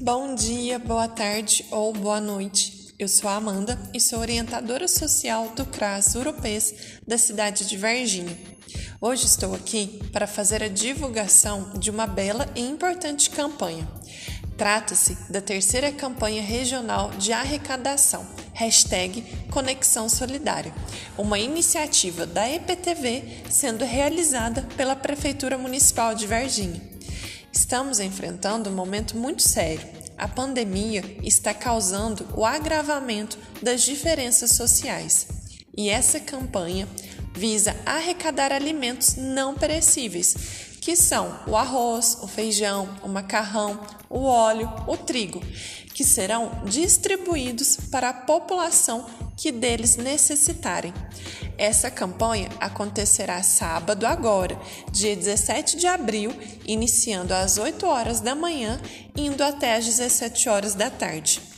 Bom dia, boa tarde ou boa noite. Eu sou a Amanda e sou orientadora social do CRAS Europês da cidade de Varginha. Hoje estou aqui para fazer a divulgação de uma bela e importante campanha. Trata-se da terceira campanha regional de arrecadação, hashtag Conexão Solidária, uma iniciativa da EPTV sendo realizada pela Prefeitura Municipal de Varginha. Estamos enfrentando um momento muito sério. A pandemia está causando o agravamento das diferenças sociais. E essa campanha visa arrecadar alimentos não perecíveis que são o arroz, o feijão, o macarrão, o óleo, o trigo, que serão distribuídos para a população que deles necessitarem. Essa campanha acontecerá sábado agora, dia 17 de abril, iniciando às 8 horas da manhã, indo até às 17 horas da tarde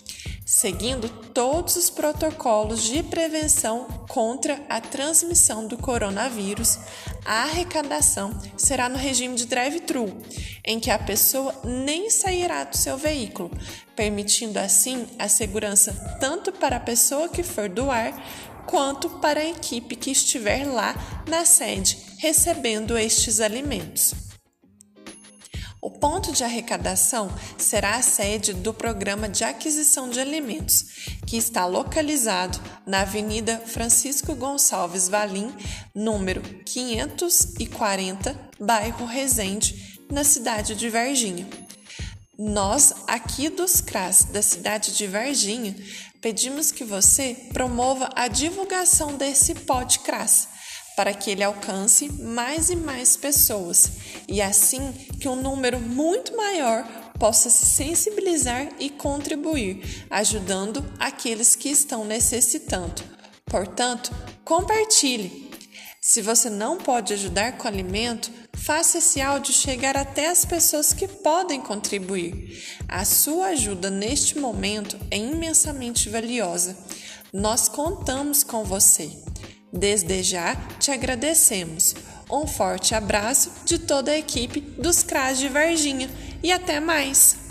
seguindo todos os protocolos de prevenção contra a transmissão do coronavírus, a arrecadação será no regime de drive-thru, em que a pessoa nem sairá do seu veículo, permitindo assim a segurança tanto para a pessoa que for doar quanto para a equipe que estiver lá na sede recebendo estes alimentos. Ponto de arrecadação será a sede do Programa de Aquisição de Alimentos, que está localizado na Avenida Francisco Gonçalves Valim, número 540, bairro Resende, na cidade de Varginha. Nós, aqui dos CRAS da cidade de Varginha, pedimos que você promova a divulgação desse pod CRAS para que ele alcance mais e mais pessoas e assim que um número muito maior possa se sensibilizar e contribuir, ajudando aqueles que estão necessitando. Portanto, compartilhe. Se você não pode ajudar com alimento, faça esse áudio chegar até as pessoas que podem contribuir. A sua ajuda neste momento é imensamente valiosa. Nós contamos com você. Desde já te agradecemos. Um forte abraço de toda a equipe dos CRAS de Varginha e até mais!